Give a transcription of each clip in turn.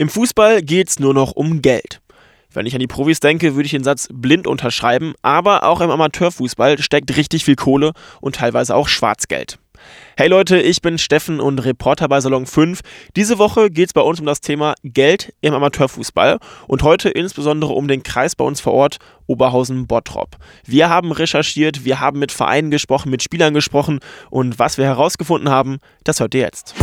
Im Fußball geht's nur noch um Geld. Wenn ich an die Profis denke, würde ich den Satz blind unterschreiben, aber auch im Amateurfußball steckt richtig viel Kohle und teilweise auch Schwarzgeld. Hey Leute, ich bin Steffen und Reporter bei Salon 5. Diese Woche geht es bei uns um das Thema Geld im Amateurfußball und heute insbesondere um den Kreis bei uns vor Ort Oberhausen-Bottrop. Wir haben recherchiert, wir haben mit Vereinen gesprochen, mit Spielern gesprochen und was wir herausgefunden haben, das hört ihr jetzt.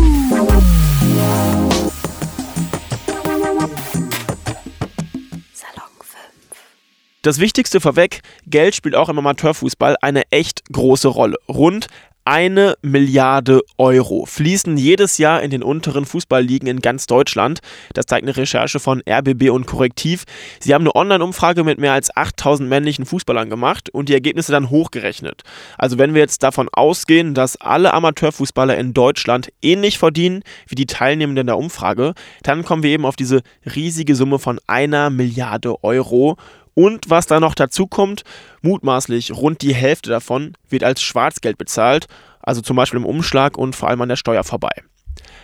Das Wichtigste vorweg, Geld spielt auch im Amateurfußball eine echt große Rolle. Rund eine Milliarde Euro fließen jedes Jahr in den unteren Fußballligen in ganz Deutschland. Das zeigt eine Recherche von RBB und Korrektiv. Sie haben eine Online-Umfrage mit mehr als 8000 männlichen Fußballern gemacht und die Ergebnisse dann hochgerechnet. Also wenn wir jetzt davon ausgehen, dass alle Amateurfußballer in Deutschland ähnlich verdienen wie die Teilnehmenden der Umfrage, dann kommen wir eben auf diese riesige Summe von einer Milliarde Euro. Und was da noch dazu kommt, mutmaßlich rund die Hälfte davon wird als Schwarzgeld bezahlt, also zum Beispiel im Umschlag und vor allem an der Steuer vorbei.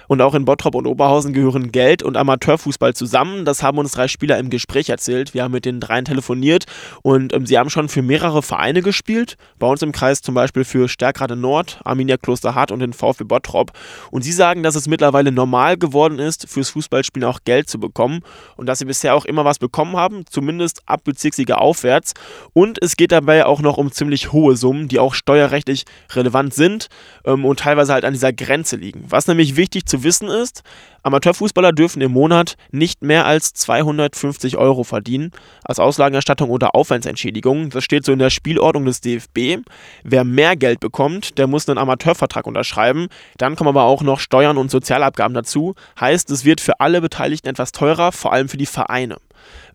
Und auch in Bottrop und Oberhausen gehören Geld und Amateurfußball zusammen. Das haben uns drei Spieler im Gespräch erzählt. Wir haben mit den dreien telefoniert und ähm, sie haben schon für mehrere Vereine gespielt. Bei uns im Kreis zum Beispiel für Stärkrade Nord, Arminia Klosterhardt und den VfB Bottrop. Und sie sagen, dass es mittlerweile normal geworden ist, fürs Fußballspielen auch Geld zu bekommen und dass sie bisher auch immer was bekommen haben, zumindest ab Bezirksliga aufwärts. Und es geht dabei auch noch um ziemlich hohe Summen, die auch steuerrechtlich relevant sind ähm, und teilweise halt an dieser Grenze liegen. Was nämlich wichtig zu wissen ist, Amateurfußballer dürfen im Monat nicht mehr als 250 Euro verdienen als Auslagenerstattung oder Aufwandsentschädigung. Das steht so in der Spielordnung des DFB. Wer mehr Geld bekommt, der muss einen Amateurvertrag unterschreiben. Dann kommen aber auch noch Steuern und Sozialabgaben dazu. Heißt, es wird für alle Beteiligten etwas teurer, vor allem für die Vereine.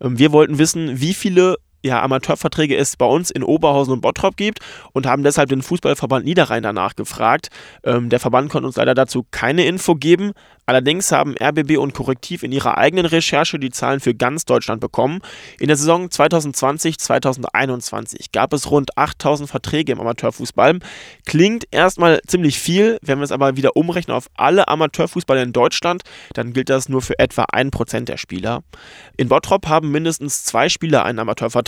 Ähm, wir wollten wissen, wie viele ja, Amateurverträge es bei uns in Oberhausen und Bottrop gibt und haben deshalb den Fußballverband Niederrhein danach gefragt. Ähm, der Verband konnte uns leider dazu keine Info geben, Allerdings haben RBB und Korrektiv in ihrer eigenen Recherche die Zahlen für ganz Deutschland bekommen. In der Saison 2020-2021 gab es rund 8000 Verträge im Amateurfußball. Klingt erstmal ziemlich viel, wenn wir es aber wieder umrechnen auf alle Amateurfußballer in Deutschland, dann gilt das nur für etwa 1% der Spieler. In Bottrop haben mindestens zwei Spieler einen Amateurvertrag.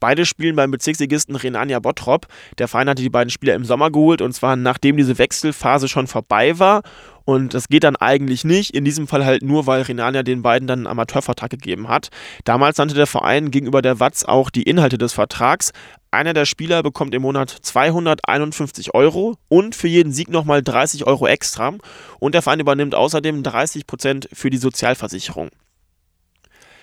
Beide spielen beim Bezirksligisten Renania Bottrop. Der Verein hatte die beiden Spieler im Sommer geholt und zwar nachdem diese Wechselphase schon vorbei war und das geht dann eigentlich nicht. In diesem Fall halt nur, weil Renania den beiden dann einen Amateurvertrag gegeben hat. Damals nannte der Verein gegenüber der Watz auch die Inhalte des Vertrags. Einer der Spieler bekommt im Monat 251 Euro und für jeden Sieg nochmal 30 Euro extra. Und der Verein übernimmt außerdem 30 Prozent für die Sozialversicherung.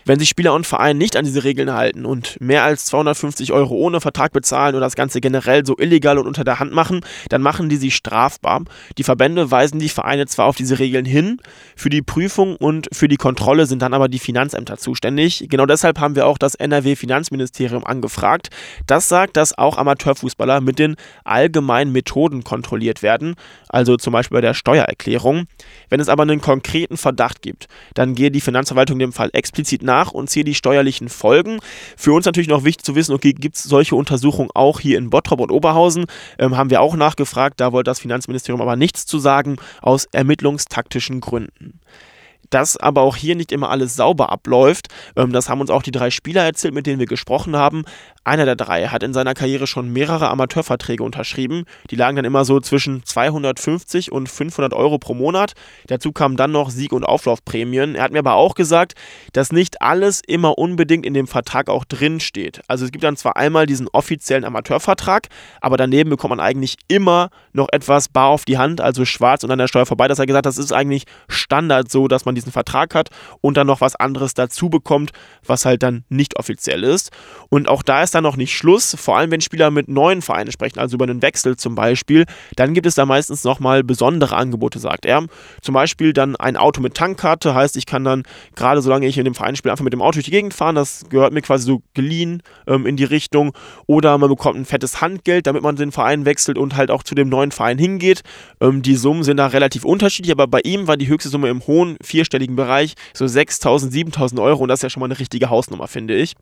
Wenn sich Spieler und Verein nicht an diese Regeln halten und mehr als 250 Euro ohne Vertrag bezahlen oder das Ganze generell so illegal und unter der Hand machen, dann machen die sie strafbar. Die Verbände weisen die Vereine zwar auf diese Regeln hin, für die Prüfung und für die Kontrolle sind dann aber die Finanzämter zuständig. Genau deshalb haben wir auch das NRW-Finanzministerium angefragt. Das sagt, dass auch Amateurfußballer mit den allgemeinen Methoden kontrolliert werden, also zum Beispiel bei der Steuererklärung. Wenn es aber einen konkreten Verdacht gibt, dann gehe die Finanzverwaltung dem Fall explizit nach nach und ziehe die steuerlichen Folgen. Für uns natürlich noch wichtig zu wissen, okay, gibt es solche Untersuchungen auch hier in Bottrop und Oberhausen? Ähm, haben wir auch nachgefragt, da wollte das Finanzministerium aber nichts zu sagen, aus ermittlungstaktischen Gründen dass aber auch hier nicht immer alles sauber abläuft. Ähm, das haben uns auch die drei Spieler erzählt, mit denen wir gesprochen haben. Einer der drei hat in seiner Karriere schon mehrere Amateurverträge unterschrieben. Die lagen dann immer so zwischen 250 und 500 Euro pro Monat. Dazu kamen dann noch Sieg- und Auflaufprämien. Er hat mir aber auch gesagt, dass nicht alles immer unbedingt in dem Vertrag auch drin steht. Also es gibt dann zwar einmal diesen offiziellen Amateurvertrag, aber daneben bekommt man eigentlich immer noch etwas bar auf die Hand, also schwarz und an der Steuer vorbei. Das hat er gesagt, das ist eigentlich Standard so, dass man diesen Vertrag hat und dann noch was anderes dazu bekommt, was halt dann nicht offiziell ist. Und auch da ist dann noch nicht Schluss, vor allem wenn Spieler mit neuen Vereinen sprechen, also über einen Wechsel zum Beispiel, dann gibt es da meistens nochmal besondere Angebote, sagt er. Zum Beispiel dann ein Auto mit Tankkarte, heißt, ich kann dann gerade solange ich in dem Verein spiele, einfach mit dem Auto durch die Gegend fahren, das gehört mir quasi so geliehen ähm, in die Richtung. Oder man bekommt ein fettes Handgeld, damit man den Verein wechselt und halt auch zu dem neuen Verein hingeht. Ähm, die Summen sind da relativ unterschiedlich, aber bei ihm war die höchste Summe im hohen vier vierstelligen Bereich, so 6.000, 7.000 Euro und das ist ja schon mal eine richtige Hausnummer, finde ich.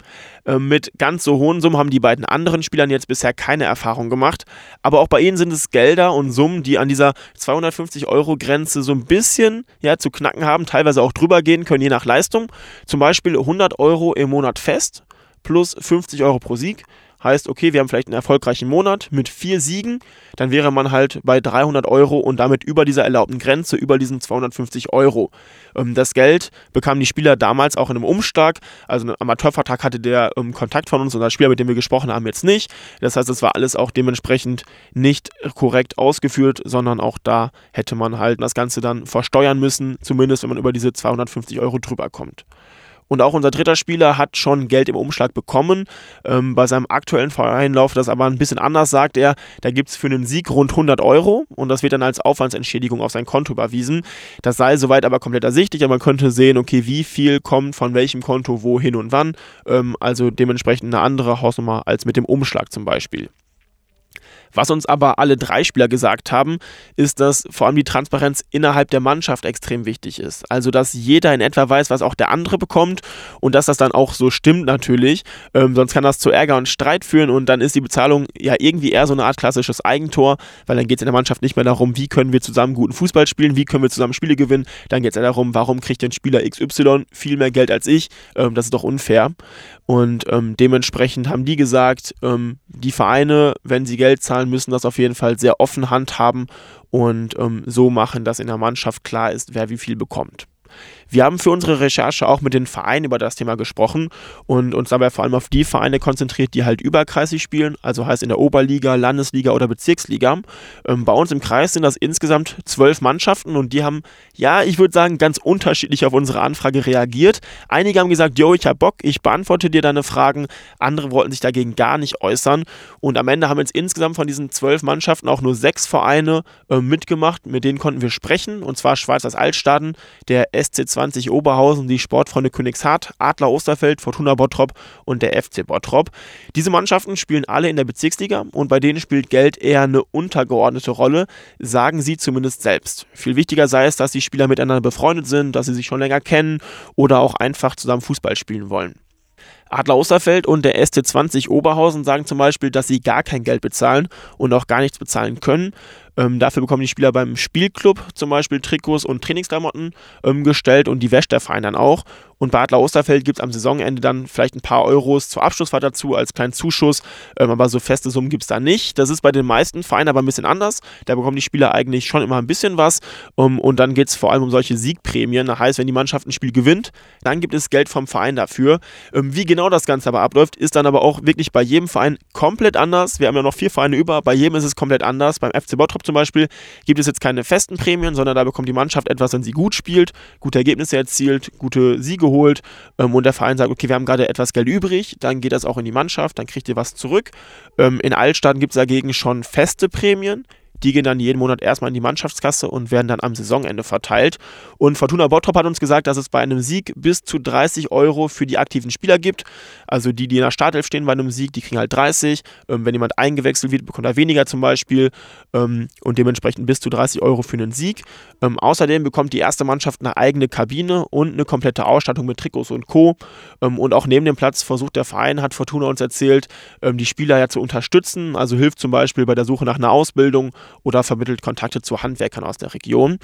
Ähm, mit ganz so hohen Summen haben die beiden anderen Spielern jetzt bisher keine Erfahrung gemacht, aber auch bei ihnen sind es Gelder und Summen, die an dieser 250 Euro Grenze so ein bisschen ja, zu knacken haben, teilweise auch drüber gehen können, je nach Leistung. Zum Beispiel 100 Euro im Monat fest plus 50 Euro pro Sieg heißt, okay, wir haben vielleicht einen erfolgreichen Monat mit vier Siegen, dann wäre man halt bei 300 Euro und damit über dieser erlaubten Grenze, über diesen 250 Euro. Ähm, das Geld bekamen die Spieler damals auch in einem Umschlag, also einen Amateurvertrag hatte der ähm, Kontakt von uns und der Spieler, mit dem wir gesprochen haben, jetzt nicht. Das heißt, es war alles auch dementsprechend nicht korrekt ausgeführt, sondern auch da hätte man halt das Ganze dann versteuern müssen, zumindest wenn man über diese 250 Euro drüber kommt. Und auch unser dritter Spieler hat schon Geld im Umschlag bekommen. Ähm, bei seinem aktuellen Verein läuft das aber ein bisschen anders, sagt er. Da gibt es für einen Sieg rund 100 Euro und das wird dann als Aufwandsentschädigung auf sein Konto überwiesen. Das sei soweit aber komplett ersichtlich, aber man könnte sehen, okay, wie viel kommt von welchem Konto wohin und wann. Ähm, also dementsprechend eine andere Hausnummer als mit dem Umschlag zum Beispiel. Was uns aber alle drei Spieler gesagt haben, ist, dass vor allem die Transparenz innerhalb der Mannschaft extrem wichtig ist. Also, dass jeder in etwa weiß, was auch der andere bekommt und dass das dann auch so stimmt natürlich. Ähm, sonst kann das zu Ärger und Streit führen und dann ist die Bezahlung ja irgendwie eher so eine Art klassisches Eigentor, weil dann geht es in der Mannschaft nicht mehr darum, wie können wir zusammen guten Fußball spielen, wie können wir zusammen Spiele gewinnen. Dann geht es eher darum, warum kriegt denn Spieler XY viel mehr Geld als ich. Ähm, das ist doch unfair. Und ähm, dementsprechend haben die gesagt, ähm, die Vereine, wenn sie Geld zahlen, müssen das auf jeden Fall sehr offen handhaben und ähm, so machen, dass in der Mannschaft klar ist, wer wie viel bekommt. Wir haben für unsere Recherche auch mit den Vereinen über das Thema gesprochen und uns dabei vor allem auf die Vereine konzentriert, die halt überkreisig spielen, also heißt in der Oberliga, Landesliga oder Bezirksliga. Ähm, bei uns im Kreis sind das insgesamt zwölf Mannschaften und die haben, ja, ich würde sagen, ganz unterschiedlich auf unsere Anfrage reagiert. Einige haben gesagt, yo, ich hab Bock, ich beantworte dir deine Fragen. Andere wollten sich dagegen gar nicht äußern. Und am Ende haben jetzt insgesamt von diesen zwölf Mannschaften auch nur sechs Vereine äh, mitgemacht, mit denen konnten wir sprechen. Und zwar Schweizers Altstaden, der SC 20 Oberhausen, die Sportfreunde Königshardt, Adler Osterfeld, Fortuna Bottrop und der FC Bottrop. Diese Mannschaften spielen alle in der Bezirksliga und bei denen spielt Geld eher eine untergeordnete Rolle, sagen sie zumindest selbst. Viel wichtiger sei es, dass die Spieler miteinander befreundet sind, dass sie sich schon länger kennen oder auch einfach zusammen Fußball spielen wollen. Adler Osterfeld und der ST20 Oberhausen sagen zum Beispiel, dass sie gar kein Geld bezahlen und auch gar nichts bezahlen können. Ähm, dafür bekommen die Spieler beim Spielclub zum Beispiel Trikots und Trainingsklamotten ähm, gestellt und die wäscht der Verein dann auch. Und bei Adler Osterfeld gibt es am Saisonende dann vielleicht ein paar Euros zur Abschlussfahrt dazu als kleinen Zuschuss, ähm, aber so feste Summen gibt es da nicht. Das ist bei den meisten Vereinen aber ein bisschen anders. Da bekommen die Spieler eigentlich schon immer ein bisschen was um, und dann geht es vor allem um solche Siegprämien. Das heißt, wenn die Mannschaft ein Spiel gewinnt, dann gibt es Geld vom Verein dafür. Ähm, wie genau das Ganze aber abläuft, ist dann aber auch wirklich bei jedem Verein komplett anders. Wir haben ja noch vier Vereine über, bei jedem ist es komplett anders. Beim FC Bottrop zum Beispiel gibt es jetzt keine festen Prämien, sondern da bekommt die Mannschaft etwas, wenn sie gut spielt, gute Ergebnisse erzielt, gute Siege holt ähm, und der Verein sagt, okay, wir haben gerade etwas Geld übrig, dann geht das auch in die Mannschaft, dann kriegt ihr was zurück. Ähm, in Altstadt gibt es dagegen schon feste Prämien. Die gehen dann jeden Monat erstmal in die Mannschaftskasse und werden dann am Saisonende verteilt. Und Fortuna Bottrop hat uns gesagt, dass es bei einem Sieg bis zu 30 Euro für die aktiven Spieler gibt. Also die, die in der Startelf stehen bei einem Sieg, die kriegen halt 30. Ähm, wenn jemand eingewechselt wird, bekommt er weniger zum Beispiel. Ähm, und dementsprechend bis zu 30 Euro für einen Sieg. Ähm, außerdem bekommt die erste Mannschaft eine eigene Kabine und eine komplette Ausstattung mit Trikots und Co. Ähm, und auch neben dem Platz versucht der Verein, hat Fortuna uns erzählt, ähm, die Spieler ja zu unterstützen. Also hilft zum Beispiel bei der Suche nach einer Ausbildung oder vermittelt Kontakte zu Handwerkern aus der Region.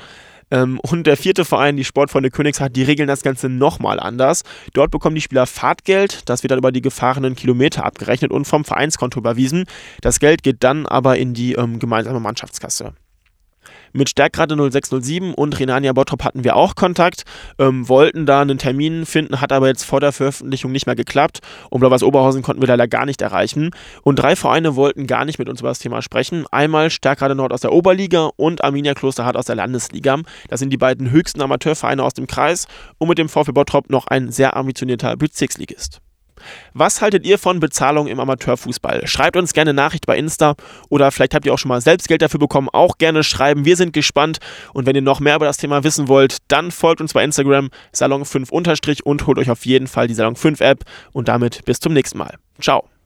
Ähm, und der vierte Verein, die Sportfreunde Königshardt, die regeln das Ganze nochmal anders. Dort bekommen die Spieler Fahrtgeld, das wird dann über die gefahrenen Kilometer abgerechnet und vom Vereinskonto überwiesen. Das Geld geht dann aber in die ähm, gemeinsame Mannschaftskasse. Mit Stärkrade 0607 und Renania Bottrop hatten wir auch Kontakt, ähm, wollten da einen Termin finden, hat aber jetzt vor der Veröffentlichung nicht mehr geklappt. Und Blau-Weiß Oberhausen konnten wir leider gar nicht erreichen. Und drei Vereine wollten gar nicht mit uns über das Thema sprechen. Einmal Stärkrade Nord aus der Oberliga und Arminia Klosterhardt aus der Landesliga. Das sind die beiden höchsten Amateurvereine aus dem Kreis und mit dem VfB Bottrop noch ein sehr ambitionierter Bezirksligist. Was haltet ihr von Bezahlung im Amateurfußball? Schreibt uns gerne Nachricht bei Insta oder vielleicht habt ihr auch schon mal selbst Geld dafür bekommen. Auch gerne schreiben. Wir sind gespannt. Und wenn ihr noch mehr über das Thema wissen wollt, dann folgt uns bei Instagram Salon5 und holt euch auf jeden Fall die Salon 5 App. Und damit bis zum nächsten Mal. Ciao.